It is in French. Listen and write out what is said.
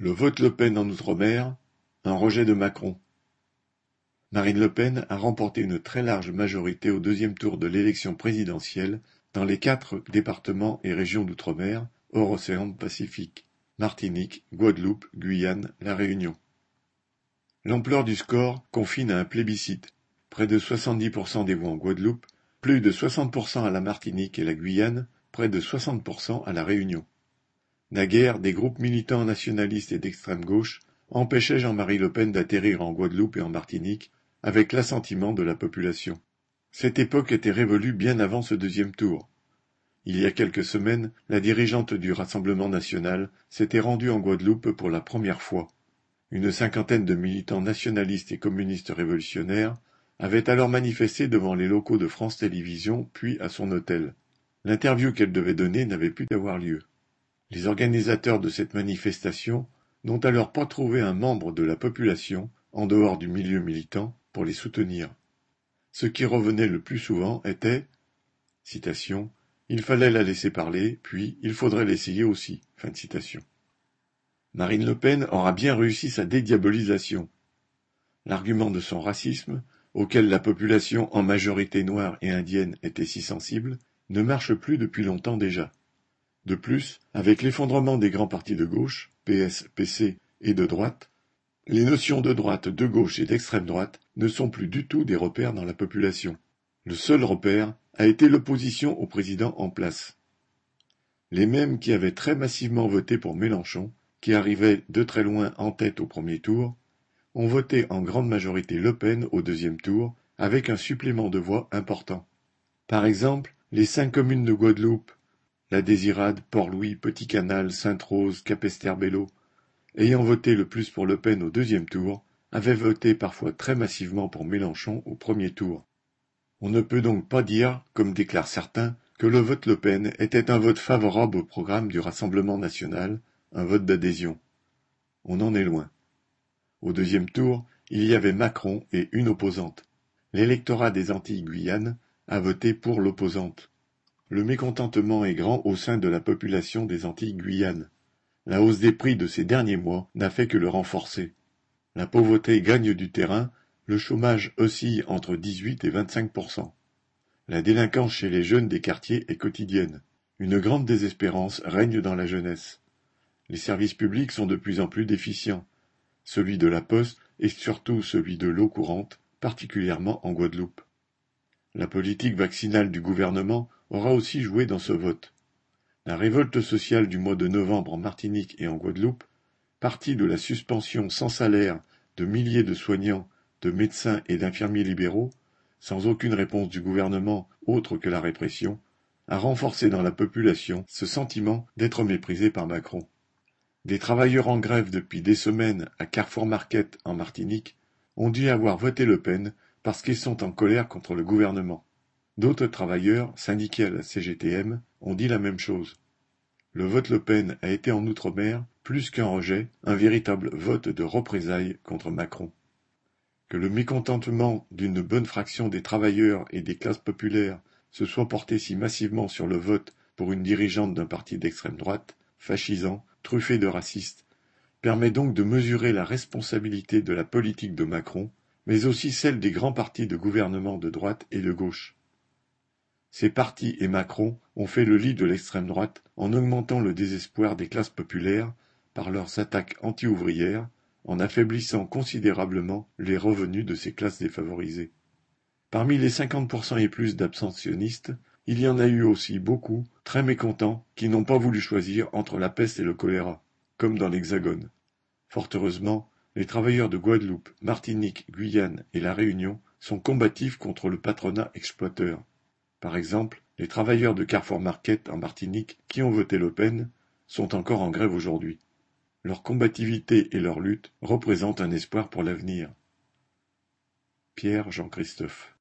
Le vote Le Pen en Outre-mer, un rejet de Macron. Marine Le Pen a remporté une très large majorité au deuxième tour de l'élection présidentielle dans les quatre départements et régions d'outre-mer, hors océan Pacifique, Martinique, Guadeloupe, Guyane, La Réunion. L'ampleur du score confine à un plébiscite. Près de 70% des voix en Guadeloupe, plus de 60% à la Martinique et la Guyane, près de 60% à la Réunion. Naguère, des groupes militants nationalistes et d'extrême gauche empêchaient Jean-Marie Le Pen d'atterrir en Guadeloupe et en Martinique avec l'assentiment de la population. Cette époque était révolue bien avant ce deuxième tour. Il y a quelques semaines, la dirigeante du Rassemblement national s'était rendue en Guadeloupe pour la première fois. Une cinquantaine de militants nationalistes et communistes révolutionnaires avaient alors manifesté devant les locaux de France Télévisions puis à son hôtel. L'interview qu'elle devait donner n'avait pu avoir lieu. Les organisateurs de cette manifestation n'ont alors pas trouvé un membre de la population, en dehors du milieu militant, pour les soutenir. Ce qui revenait le plus souvent était Il fallait la laisser parler, puis il faudrait l'essayer aussi. Marine Le Pen aura bien réussi sa dédiabolisation. L'argument de son racisme, auquel la population en majorité noire et indienne était si sensible, ne marche plus depuis longtemps déjà. De plus, avec l'effondrement des grands partis de gauche, PS, PC et de droite, les notions de droite, de gauche et d'extrême droite ne sont plus du tout des repères dans la population. Le seul repère a été l'opposition au président en place. Les mêmes qui avaient très massivement voté pour Mélenchon, qui arrivait de très loin en tête au premier tour, ont voté en grande majorité Le Pen au deuxième tour, avec un supplément de voix important. Par exemple, les cinq communes de Guadeloupe, la Désirade, Port-Louis, Petit-Canal, Sainte-Rose, Capesterre-Belle-Eau, ayant voté le plus pour Le Pen au deuxième tour, avaient voté parfois très massivement pour Mélenchon au premier tour. On ne peut donc pas dire, comme déclarent certains, que le vote Le Pen était un vote favorable au programme du Rassemblement national, un vote d'adhésion. On en est loin. Au deuxième tour, il y avait Macron et une opposante. L'électorat des Antilles-Guyane a voté pour l'opposante. Le mécontentement est grand au sein de la population des Antilles-Guyane. La hausse des prix de ces derniers mois n'a fait que le renforcer. La pauvreté gagne du terrain, le chômage oscille entre 18 et 25% La délinquance chez les jeunes des quartiers est quotidienne. Une grande désespérance règne dans la jeunesse. Les services publics sont de plus en plus déficients. Celui de la poste et surtout celui de l'eau courante, particulièrement en Guadeloupe. La politique vaccinale du gouvernement aura aussi joué dans ce vote. La révolte sociale du mois de novembre en Martinique et en Guadeloupe, partie de la suspension sans salaire de milliers de soignants, de médecins et d'infirmiers libéraux, sans aucune réponse du gouvernement autre que la répression, a renforcé dans la population ce sentiment d'être méprisé par Macron. Des travailleurs en grève depuis des semaines à Carrefour Market en Martinique ont dû avoir voté Le Pen parce qu'ils sont en colère contre le gouvernement. D'autres travailleurs, syndiqués à la CGTM, ont dit la même chose. Le vote Le Pen a été en Outre-mer, plus qu'un rejet, un véritable vote de représailles contre Macron. Que le mécontentement d'une bonne fraction des travailleurs et des classes populaires se soit porté si massivement sur le vote pour une dirigeante d'un parti d'extrême droite, fascisant, truffé de racistes, permet donc de mesurer la responsabilité de la politique de Macron, mais aussi celle des grands partis de gouvernement de droite et de gauche. Ces partis et Macron ont fait le lit de l'extrême droite en augmentant le désespoir des classes populaires par leurs attaques anti-ouvrières, en affaiblissant considérablement les revenus de ces classes défavorisées. Parmi les 50% et plus d'abstentionnistes, il y en a eu aussi beaucoup, très mécontents, qui n'ont pas voulu choisir entre la peste et le choléra, comme dans l'Hexagone. Fort heureusement, les travailleurs de Guadeloupe, Martinique, Guyane et La Réunion sont combatifs contre le patronat exploiteur. Par exemple, les travailleurs de Carrefour Market en Martinique qui ont voté Le Pen sont encore en grève aujourd'hui. Leur combativité et leur lutte représentent un espoir pour l'avenir. Pierre Jean-Christophe